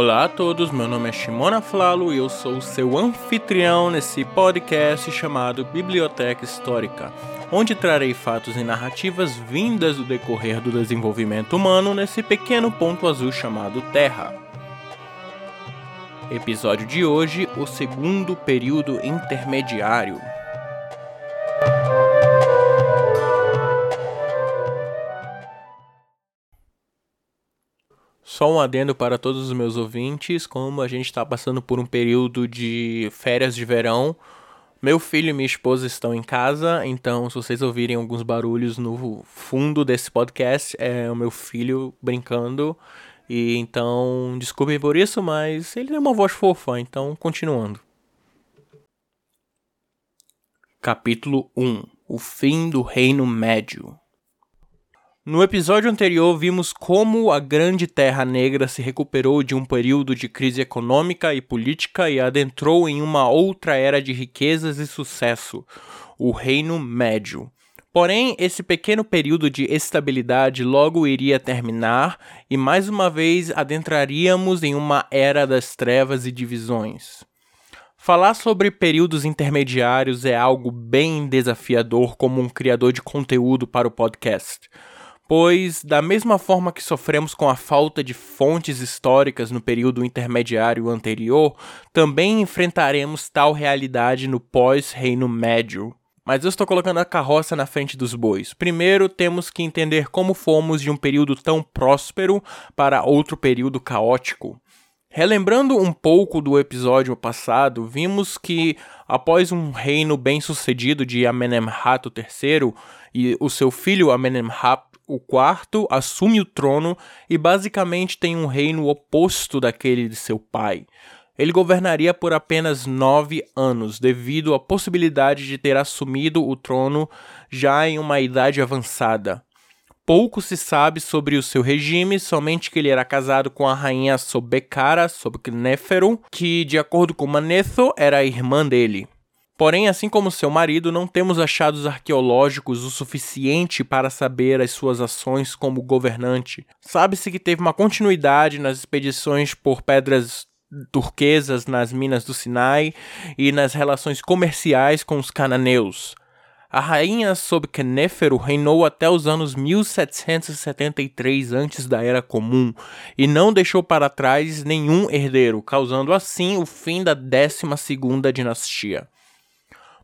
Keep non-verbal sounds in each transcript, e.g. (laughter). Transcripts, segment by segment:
Olá a todos, meu nome é Shimona Flalo e eu sou seu anfitrião nesse podcast chamado Biblioteca Histórica, onde trarei fatos e narrativas vindas do decorrer do desenvolvimento humano nesse pequeno ponto azul chamado Terra. Episódio de hoje: o segundo período intermediário. Só um adendo para todos os meus ouvintes, como a gente está passando por um período de férias de verão, meu filho e minha esposa estão em casa, então se vocês ouvirem alguns barulhos no fundo desse podcast, é o meu filho brincando. E então, desculpem por isso, mas ele tem uma voz fofa, então continuando. Capítulo 1 O fim do Reino Médio no episódio anterior, vimos como a Grande Terra Negra se recuperou de um período de crise econômica e política e adentrou em uma outra era de riquezas e sucesso, o Reino Médio. Porém, esse pequeno período de estabilidade logo iria terminar e mais uma vez adentraríamos em uma era das trevas e divisões. Falar sobre períodos intermediários é algo bem desafiador como um criador de conteúdo para o podcast pois, da mesma forma que sofremos com a falta de fontes históricas no período intermediário anterior, também enfrentaremos tal realidade no pós-Reino Médio. Mas eu estou colocando a carroça na frente dos bois. Primeiro, temos que entender como fomos de um período tão próspero para outro período caótico. Relembrando um pouco do episódio passado, vimos que após um reino bem-sucedido de Amenemhat III e o seu filho Amenemhat o quarto assume o trono e basicamente tem um reino oposto daquele de seu pai. Ele governaria por apenas nove anos, devido à possibilidade de ter assumido o trono já em uma idade avançada. Pouco se sabe sobre o seu regime, somente que ele era casado com a rainha Sobekara Sobekneferu, que, de acordo com Manetho, era a irmã dele. Porém, assim como seu marido, não temos achados arqueológicos o suficiente para saber as suas ações como governante. Sabe-se que teve uma continuidade nas expedições por pedras turquesas nas minas do Sinai e nas relações comerciais com os cananeus. A rainha Sobeknéfero reinou até os anos 1773 antes da Era Comum e não deixou para trás nenhum herdeiro, causando assim o fim da 12ª dinastia.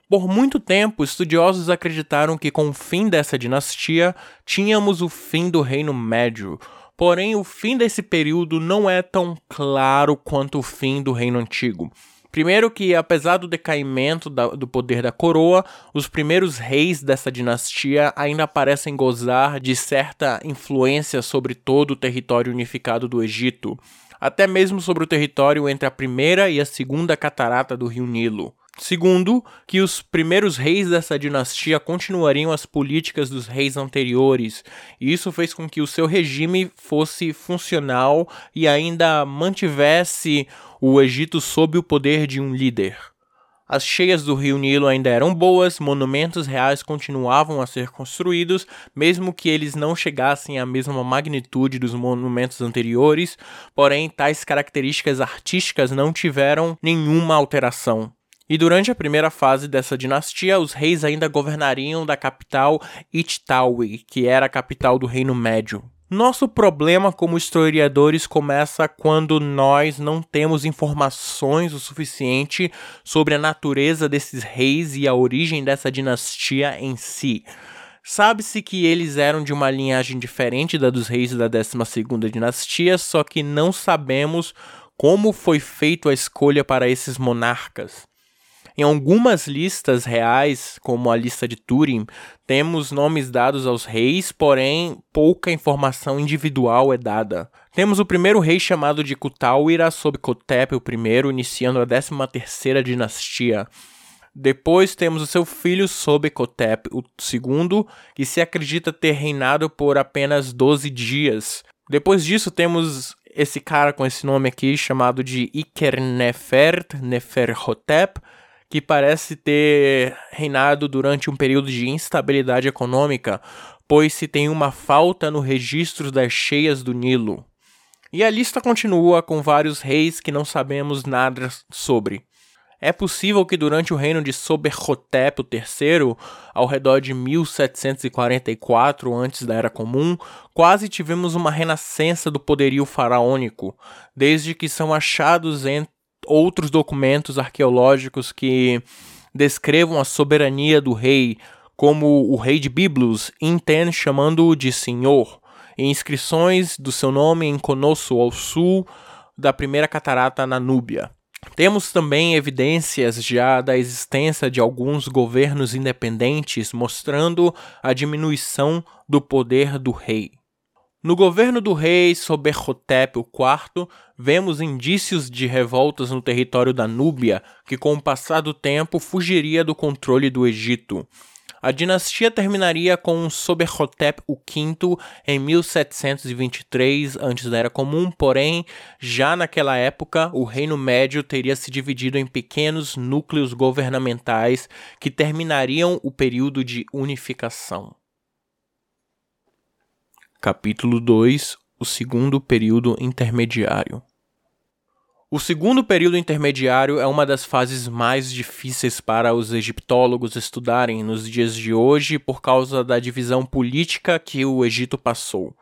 Por muito tempo, estudiosos acreditaram que com o fim dessa dinastia, tínhamos o fim do Reino Médio. Porém, o fim desse período não é tão claro quanto o fim do Reino Antigo. Primeiro que, apesar do decaimento da, do poder da coroa, os primeiros reis dessa dinastia ainda parecem gozar de certa influência sobre todo o território unificado do Egito, até mesmo sobre o território entre a primeira e a segunda catarata do rio Nilo. Segundo, que os primeiros reis dessa dinastia continuariam as políticas dos reis anteriores, e isso fez com que o seu regime fosse funcional e ainda mantivesse o Egito sob o poder de um líder. As cheias do rio Nilo ainda eram boas, monumentos reais continuavam a ser construídos, mesmo que eles não chegassem à mesma magnitude dos monumentos anteriores, porém tais características artísticas não tiveram nenhuma alteração. E durante a primeira fase dessa dinastia, os reis ainda governariam da capital Ichtawi, que era a capital do Reino Médio. Nosso problema como historiadores começa quando nós não temos informações o suficiente sobre a natureza desses reis e a origem dessa dinastia em si. Sabe-se que eles eram de uma linhagem diferente da dos reis da 12ª dinastia, só que não sabemos como foi feita a escolha para esses monarcas. Em algumas listas reais, como a lista de Turing, temos nomes dados aos reis, porém pouca informação individual é dada. Temos o primeiro rei chamado de Kutawira sob Kotep I, iniciando a 13ª dinastia. Depois temos o seu filho Sobekotep II, que se acredita ter reinado por apenas 12 dias. Depois disso temos esse cara com esse nome aqui chamado de Ikernefert Neferhotep, que parece ter reinado durante um período de instabilidade econômica, pois se tem uma falta no registro das cheias do Nilo. E a lista continua com vários reis que não sabemos nada sobre. É possível que durante o reino de Soberhotep III, ao redor de 1744 antes da Era Comum, quase tivemos uma renascença do poderio faraônico, desde que são achados outros documentos arqueológicos que descrevam a soberania do rei, como o rei de Biblos, Inten chamando-o de senhor, e inscrições do seu nome em Conosso, ao sul da primeira catarata na Núbia. Temos também evidências já da existência de alguns governos independentes mostrando a diminuição do poder do rei. No governo do rei Soberhotep IV, vemos indícios de revoltas no território da Núbia, que com o passar do tempo fugiria do controle do Egito. A dinastia terminaria com Soberhotep V em 1723 antes da Era Comum, porém, já naquela época, o Reino Médio teria se dividido em pequenos núcleos governamentais que terminariam o período de unificação. Capítulo 2 O segundo período intermediário. O segundo período intermediário é uma das fases mais difíceis para os egiptólogos estudarem nos dias de hoje por causa da divisão política que o Egito passou.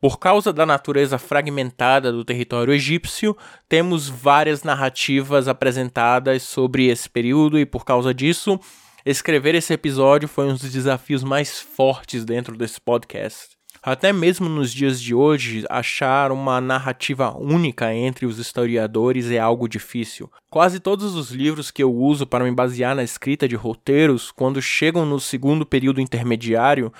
Por causa da natureza fragmentada do território egípcio, temos várias narrativas apresentadas sobre esse período e por causa disso, escrever esse episódio foi um dos desafios mais fortes dentro desse podcast. Até mesmo nos dias de hoje, achar uma narrativa única entre os historiadores é algo difícil. Quase todos os livros que eu uso para me basear na escrita de roteiros, quando chegam no segundo período intermediário,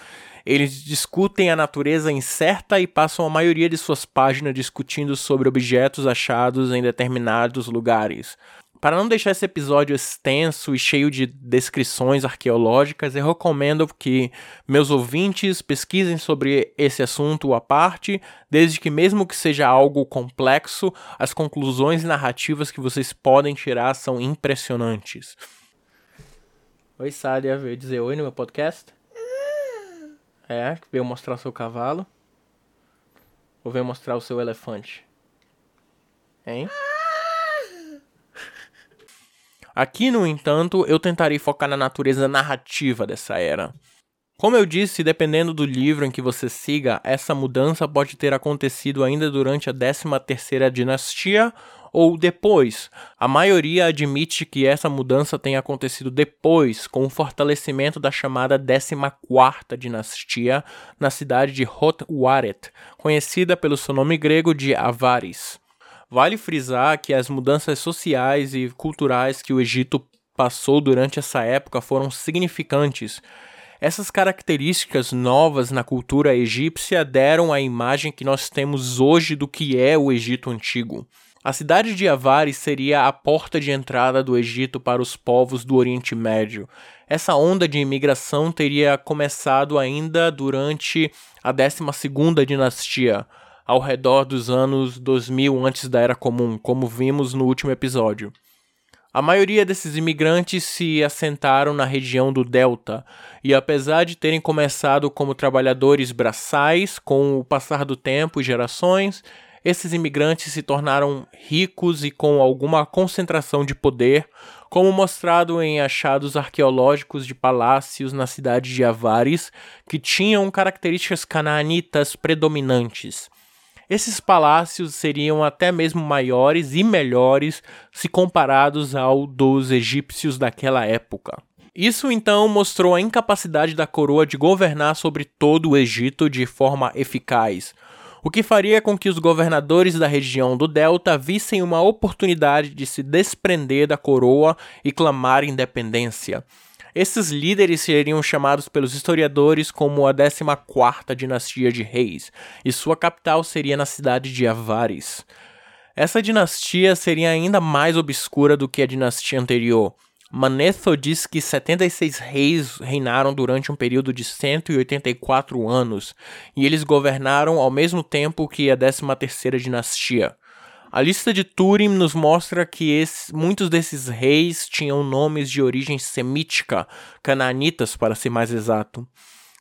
eles discutem a natureza incerta e passam a maioria de suas páginas discutindo sobre objetos achados em determinados lugares. Para não deixar esse episódio extenso e cheio de descrições arqueológicas, eu recomendo que meus ouvintes pesquisem sobre esse assunto à parte, desde que, mesmo que seja algo complexo, as conclusões narrativas que vocês podem tirar são impressionantes. Oi, Sália, veio dizer oi no meu podcast? É, veio mostrar o seu cavalo? Ou veio mostrar o seu elefante? Hein? Aqui, no entanto, eu tentarei focar na natureza narrativa dessa era. Como eu disse, dependendo do livro em que você siga, essa mudança pode ter acontecido ainda durante a 13ª dinastia ou depois. A maioria admite que essa mudança tenha acontecido depois, com o fortalecimento da chamada 14ª dinastia na cidade de Hotwaret, conhecida pelo seu nome grego de Avaris. Vale frisar que as mudanças sociais e culturais que o Egito passou durante essa época foram significantes. Essas características novas na cultura egípcia deram a imagem que nós temos hoje do que é o Egito antigo. A cidade de Avares seria a porta de entrada do Egito para os povos do Oriente Médio. Essa onda de imigração teria começado ainda durante a 12ª dinastia, ao redor dos anos 2000 antes da Era Comum, como vimos no último episódio. A maioria desses imigrantes se assentaram na região do Delta, e apesar de terem começado como trabalhadores braçais, com o passar do tempo e gerações, esses imigrantes se tornaram ricos e com alguma concentração de poder, como mostrado em achados arqueológicos de palácios na cidade de Avares, que tinham características canaanitas predominantes. Esses palácios seriam até mesmo maiores e melhores se comparados ao dos egípcios daquela época. Isso então mostrou a incapacidade da coroa de governar sobre todo o Egito de forma eficaz, o que faria com que os governadores da região do Delta vissem uma oportunidade de se desprender da coroa e clamar independência. Esses líderes seriam chamados pelos historiadores como a 14ª dinastia de reis, e sua capital seria na cidade de Avares. Essa dinastia seria ainda mais obscura do que a dinastia anterior. Manetho diz que 76 reis reinaram durante um período de 184 anos, e eles governaram ao mesmo tempo que a 13ª dinastia. A lista de Turing nos mostra que esse, muitos desses reis tinham nomes de origem semítica, cananitas para ser mais exato.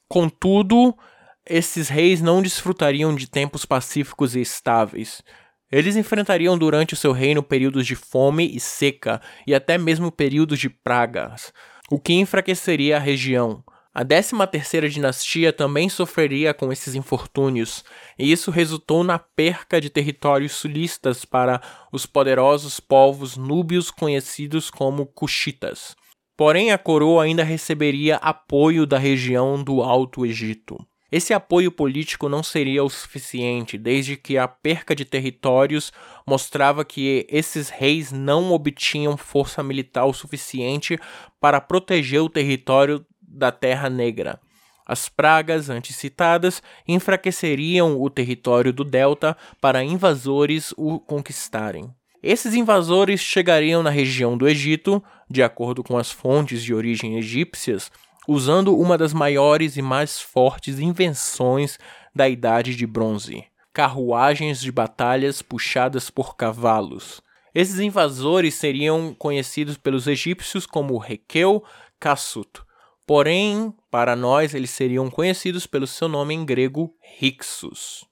Contudo, esses reis não desfrutariam de tempos pacíficos e estáveis. Eles enfrentariam durante o seu reino períodos de fome e seca e até mesmo períodos de pragas, o que enfraqueceria a região. A 13ª dinastia também sofreria com esses infortúnios, e isso resultou na perca de territórios sulistas para os poderosos povos núbios conhecidos como Cuxitas. Porém, a coroa ainda receberia apoio da região do Alto Egito. Esse apoio político não seria o suficiente, desde que a perca de territórios mostrava que esses reis não obtinham força militar o suficiente para proteger o território da Terra Negra. As pragas anticitadas enfraqueceriam o território do Delta para invasores o conquistarem. Esses invasores chegariam na região do Egito, de acordo com as fontes de origem egípcias, usando uma das maiores e mais fortes invenções da Idade de Bronze: carruagens de batalhas puxadas por cavalos. Esses invasores seriam conhecidos pelos egípcios como Requeu Kassut, Porém, para nós, eles seriam conhecidos pelo seu nome em grego Hyksos.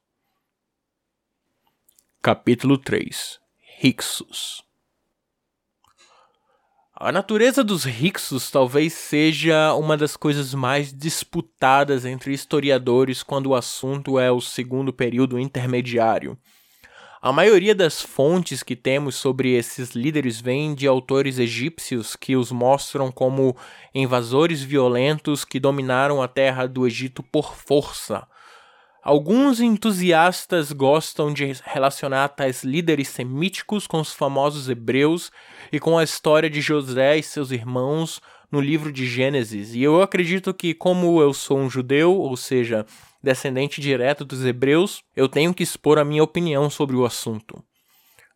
Capítulo 3 Hyksos A natureza dos Hyksos talvez seja uma das coisas mais disputadas entre historiadores quando o assunto é o segundo período intermediário. A maioria das fontes que temos sobre esses líderes vem de autores egípcios que os mostram como invasores violentos que dominaram a terra do Egito por força. Alguns entusiastas gostam de relacionar tais líderes semíticos com os famosos hebreus e com a história de José e seus irmãos no livro de Gênesis. E eu acredito que, como eu sou um judeu, ou seja, descendente direto dos hebreus, eu tenho que expor a minha opinião sobre o assunto.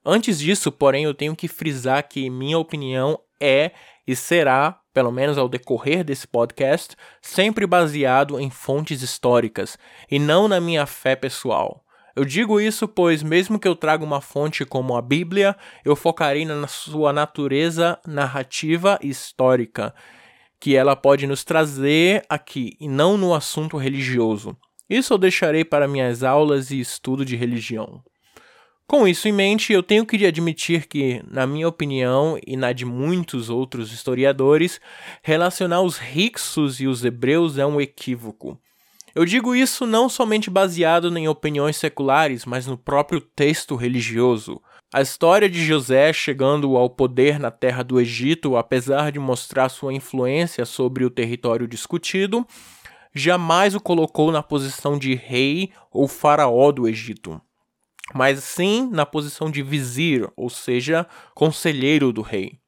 Antes disso, porém, eu tenho que frisar que minha opinião é e será, pelo menos ao decorrer desse podcast, sempre baseado em fontes históricas e não na minha fé pessoal. Eu digo isso pois, mesmo que eu traga uma fonte como a Bíblia, eu focarei na sua natureza narrativa e histórica, que ela pode nos trazer aqui, e não no assunto religioso. Isso eu deixarei para minhas aulas e estudo de religião. Com isso em mente, eu tenho que admitir que, na minha opinião e na de muitos outros historiadores, relacionar os Hicsos e os hebreus é um equívoco. Eu digo isso não somente baseado em opiniões seculares, mas no próprio texto religioso. A história de José chegando ao poder na terra do Egito, apesar de mostrar sua influência sobre o território discutido, jamais o colocou na posição de rei ou faraó do Egito, mas sim na posição de vizir, ou seja, conselheiro do rei.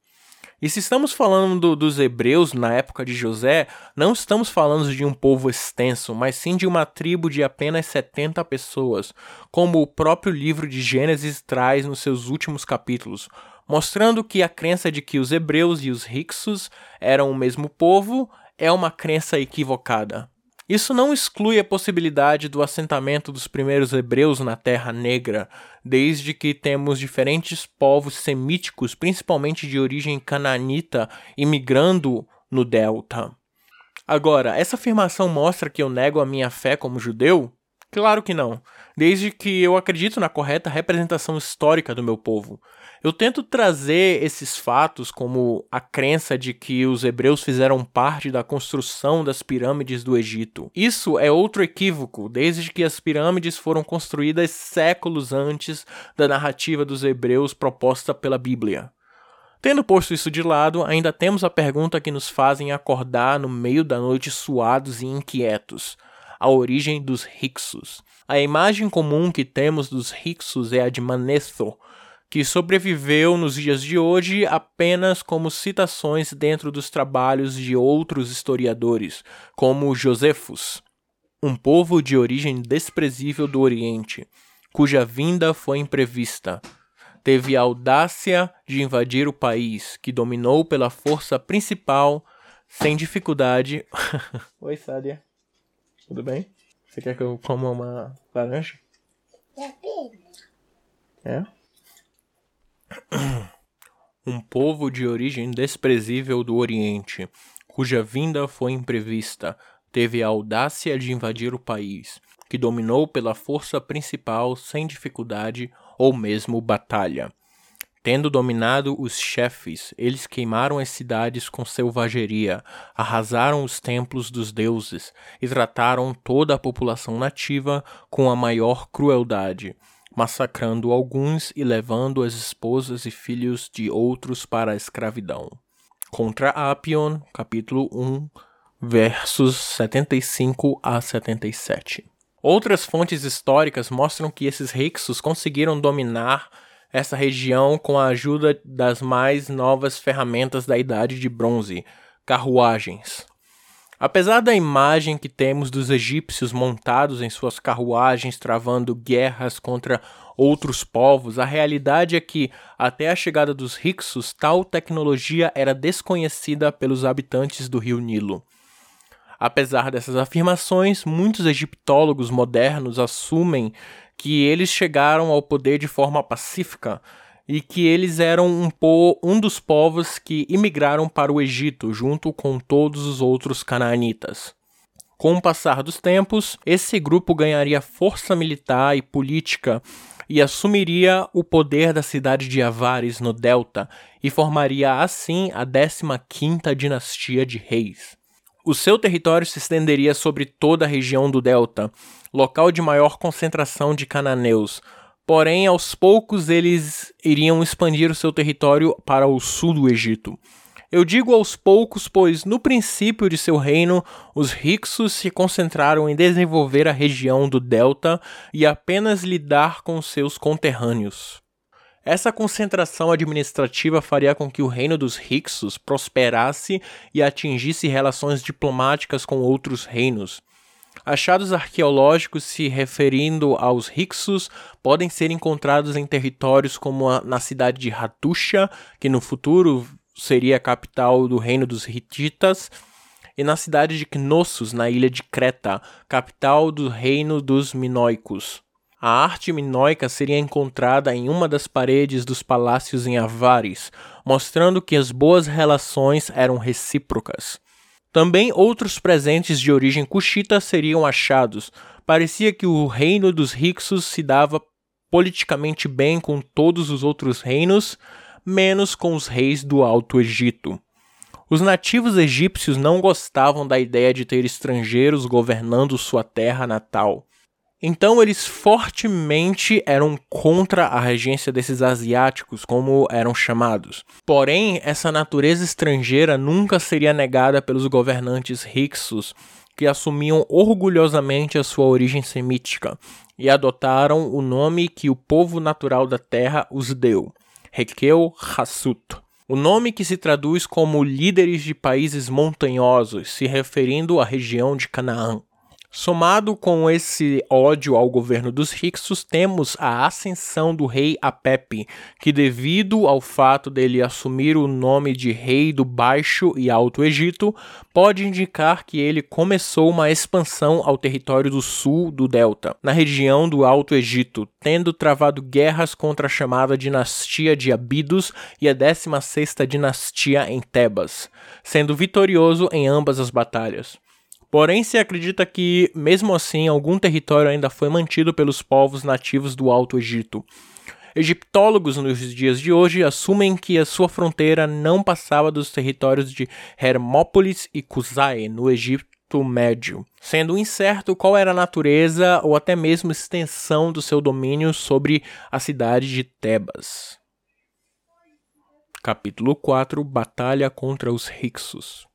E se estamos falando dos hebreus na época de José, não estamos falando de um povo extenso, mas sim de uma tribo de apenas 70 pessoas, como o próprio livro de Gênesis traz nos seus últimos capítulos, mostrando que a crença de que os hebreus e os Hicsos eram o mesmo povo é uma crença equivocada. Isso não exclui a possibilidade do assentamento dos primeiros hebreus na Terra Negra, desde que temos diferentes povos semíticos, principalmente de origem cananita, imigrando no Delta. Agora, essa afirmação mostra que eu nego a minha fé como judeu? Claro que não, desde que eu acredito na correta representação histórica do meu povo. Eu tento trazer esses fatos como a crença de que os hebreus fizeram parte da construção das pirâmides do Egito. Isso é outro equívoco, desde que as pirâmides foram construídas séculos antes da narrativa dos hebreus proposta pela Bíblia. Tendo posto isso de lado, ainda temos a pergunta que nos fazem acordar no meio da noite suados e inquietos: a origem dos Hyksos. A imagem comum que temos dos Hyksos é a de Manetho, que sobreviveu nos dias de hoje apenas como citações dentro dos trabalhos de outros historiadores, como Josephus, um povo de origem desprezível do Oriente, cuja vinda foi imprevista. Teve a audácia de invadir o país, que dominou pela força principal, sem dificuldade. (laughs) Oi, Sádia. Tudo bem? Você quer que eu coma uma laranja? É? Um povo de origem desprezível do Oriente, cuja vinda foi imprevista, teve a audácia de invadir o país, que dominou pela força principal sem dificuldade ou mesmo batalha. Tendo dominado os chefes, eles queimaram as cidades com selvageria, arrasaram os templos dos deuses e trataram toda a população nativa com a maior crueldade, massacrando alguns e levando as esposas e filhos de outros para a escravidão. Contra Apion, capítulo 1, versos 75 a 77. Outras fontes históricas mostram que esses Hyksos conseguiram dominar essa região com a ajuda das mais novas ferramentas da Idade de Bronze, carruagens. Apesar da imagem que temos dos egípcios montados em suas carruagens travando guerras contra outros povos, a realidade é que, até a chegada dos Hyksos, tal tecnologia era desconhecida pelos habitantes do rio Nilo. Apesar dessas afirmações, muitos egiptólogos modernos assumem que eles chegaram ao poder de forma pacífica e que eles eram um, po um dos povos que imigraram para o Egito junto com todos os outros canaanitas. Com o passar dos tempos, esse grupo ganharia força militar e política e assumiria o poder da cidade de Avares no Delta e formaria assim a 15ª dinastia de reis. O seu território se estenderia sobre toda a região do Delta, local de maior concentração de cananeus. Porém, aos poucos eles iriam expandir o seu território para o sul do Egito. Eu digo aos poucos, pois no princípio de seu reino, os Hyksos se concentraram em desenvolver a região do Delta e apenas lidar com seus conterrâneos. Essa concentração administrativa faria com que o reino dos Hyksos prosperasse e atingisse relações diplomáticas com outros reinos. Achados arqueológicos se referindo aos Hyksos podem ser encontrados em territórios como a, na cidade de Hattusha, que no futuro seria a capital do reino dos Hititas, e na cidade de Knossos, na ilha de Creta, capital do reino dos Minoicos. A arte minoica seria encontrada em uma das paredes dos palácios em Avares, mostrando que as boas relações eram recíprocas. Também outros presentes de origem cuxita seriam achados. Parecia que o reino dos Hyksos se dava politicamente bem com todos os outros reinos, menos com os reis do Alto Egito. Os nativos egípcios não gostavam da ideia de ter estrangeiros governando sua terra natal. Então eles fortemente eram contra a regência desses asiáticos, como eram chamados. Porém, essa natureza estrangeira nunca seria negada pelos governantes Hyksos, que assumiam orgulhosamente a sua origem semítica e adotaram o nome que o povo natural da terra os deu, Requeu Hassut. O nome que se traduz como líderes de países montanhosos, se referindo à região de Canaã. Somado com esse ódio ao governo dos Hyksos, temos a ascensão do rei Apep, que devido ao fato dele assumir o nome de rei do Baixo e Alto Egito, pode indicar que ele começou uma expansão ao território do sul do Delta, na região do Alto Egito, tendo travado guerras contra a chamada dinastia de Abidos e a 16ª dinastia em Tebas, sendo vitorioso em ambas as batalhas. Porém, se acredita que, mesmo assim, algum território ainda foi mantido pelos povos nativos do Alto Egito. Egiptólogos nos dias de hoje assumem que a sua fronteira não passava dos territórios de Hermópolis e Cusae, no Egito Médio, sendo incerto qual era a natureza ou até mesmo extensão do seu domínio sobre a cidade de Tebas. Capítulo 4 Batalha contra os Hyksos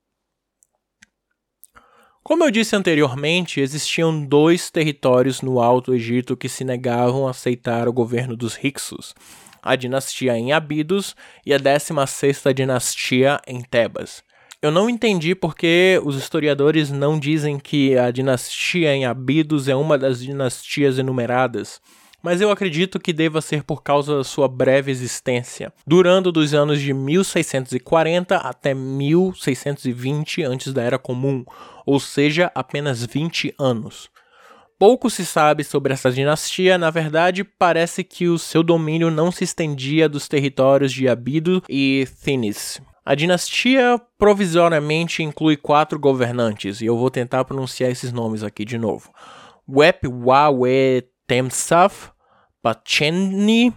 como eu disse anteriormente, existiam dois territórios no Alto Egito que se negavam a aceitar o governo dos Hyksos, a dinastia em Abidos e a 16ª dinastia em Tebas. Eu não entendi porque os historiadores não dizem que a dinastia em Abidos é uma das dinastias enumeradas, mas eu acredito que deva ser por causa da sua breve existência, durando dos anos de 1640 até 1620 antes da Era Comum, ou seja, apenas 20 anos. Pouco se sabe sobre essa dinastia, na verdade, parece que o seu domínio não se estendia dos territórios de Abido e Thinis, A dinastia provisoriamente inclui quatro governantes, e eu vou tentar pronunciar esses nomes aqui de novo. Wep Wawe Temsaf, Pacheni,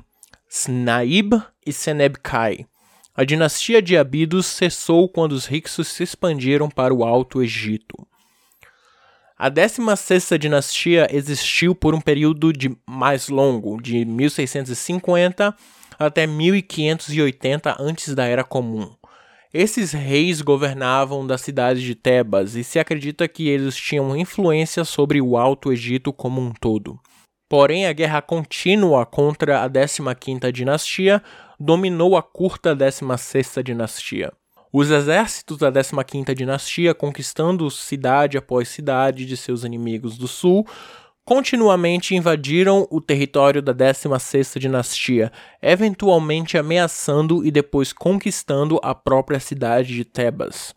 Snaib e Senebkai. A dinastia de Abidos cessou quando os Hyksos se expandiram para o Alto Egito. A 16ª dinastia existiu por um período de mais longo, de 1650 até 1580 antes da Era Comum. Esses reis governavam da cidade de Tebas e se acredita que eles tinham influência sobre o Alto Egito como um todo. Porém, a guerra contínua contra a 15ª dinastia dominou a curta 16ª dinastia. Os exércitos da 15ª dinastia, conquistando cidade após cidade de seus inimigos do sul, continuamente invadiram o território da 16ª dinastia, eventualmente ameaçando e depois conquistando a própria cidade de Tebas.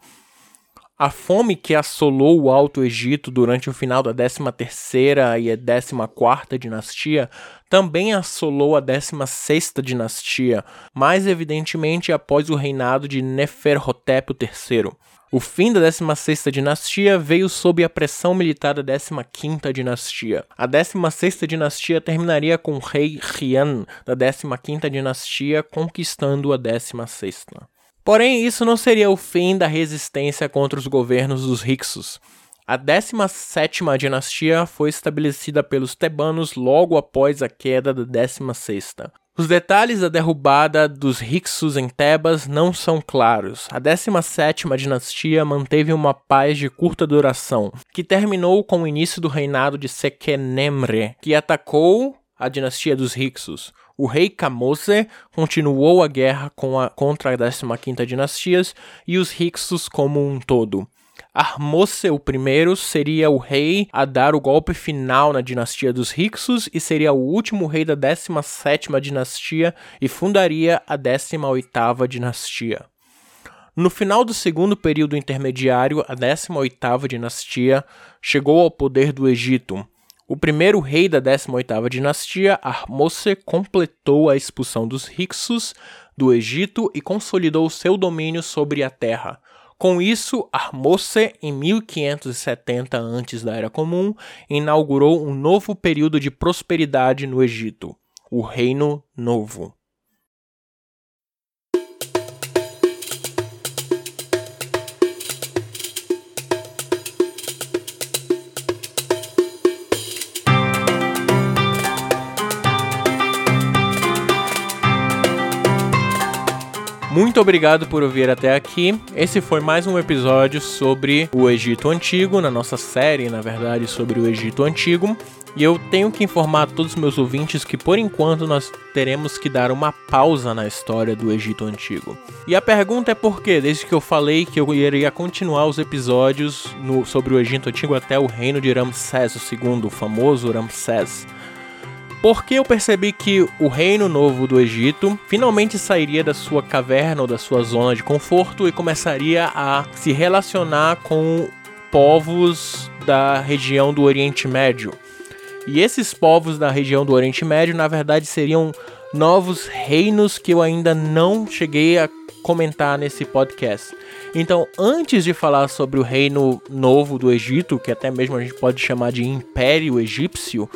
A fome que assolou o Alto Egito durante o final da 13ª e a 14ª dinastia também assolou a 16ª dinastia, mais evidentemente após o reinado de Neferhotep III. O fim da 16ª dinastia veio sob a pressão militar da 15ª dinastia. A 16ª dinastia terminaria com o rei Rian da 15ª dinastia conquistando a 16ª. Porém, isso não seria o fim da resistência contra os governos dos Hyksos. A 17ª dinastia foi estabelecida pelos tebanos logo após a queda da 16ª. Os detalhes da derrubada dos Hyksos em Tebas não são claros. A 17ª dinastia manteve uma paz de curta duração, que terminou com o início do reinado de Sekenemre, que atacou a dinastia dos Hyksos. O rei Kamose continuou a guerra a, contra a 15ª dinastia e os Hyksos como um todo. Armose I seria o rei a dar o golpe final na dinastia dos Hyksos e seria o último rei da 17ª dinastia e fundaria a 18ª dinastia. No final do segundo período intermediário, a 18ª dinastia chegou ao poder do Egito, o primeiro rei da 18ª dinastia, Ahmose, completou a expulsão dos Hyksos do Egito e consolidou seu domínio sobre a terra. Com isso, Ahmose, em 1570 antes da Era Comum, inaugurou um novo período de prosperidade no Egito, o Reino Novo. Muito obrigado por ouvir até aqui. Esse foi mais um episódio sobre o Egito Antigo, na nossa série, na verdade, sobre o Egito Antigo. E eu tenho que informar a todos os meus ouvintes que por enquanto nós teremos que dar uma pausa na história do Egito Antigo. E a pergunta é por quê? Desde que eu falei que eu iria continuar os episódios no, sobre o Egito Antigo até o reino de Ramsés II, o famoso Ramsés porque eu percebi que o reino novo do Egito finalmente sairia da sua caverna ou da sua zona de conforto e começaria a se relacionar com povos da região do Oriente Médio. E esses povos da região do Oriente Médio, na verdade, seriam novos reinos que eu ainda não cheguei a comentar nesse podcast. Então, antes de falar sobre o reino novo do Egito, que até mesmo a gente pode chamar de Império Egípcio,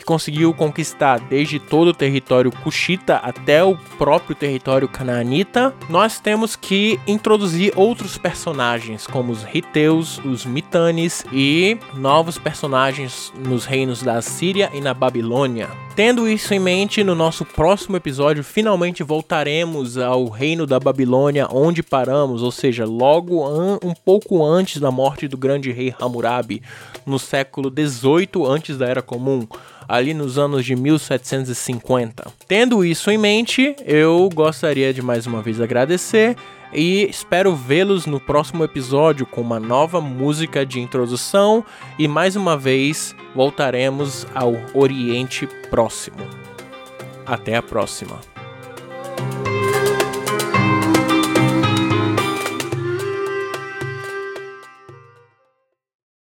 que conseguiu conquistar desde todo o território cuxita até o próprio território canaanita, nós temos que introduzir outros personagens, como os Riteus, os Mitanes e novos personagens nos reinos da Síria e na Babilônia. Tendo isso em mente, no nosso próximo episódio, finalmente voltaremos ao reino da Babilônia, onde paramos, ou seja, logo um pouco antes da morte do grande rei Hammurabi, no século 18 antes da Era Comum ali nos anos de 1750. Tendo isso em mente, eu gostaria de mais uma vez agradecer e espero vê-los no próximo episódio com uma nova música de introdução e mais uma vez voltaremos ao Oriente Próximo. Até a próxima.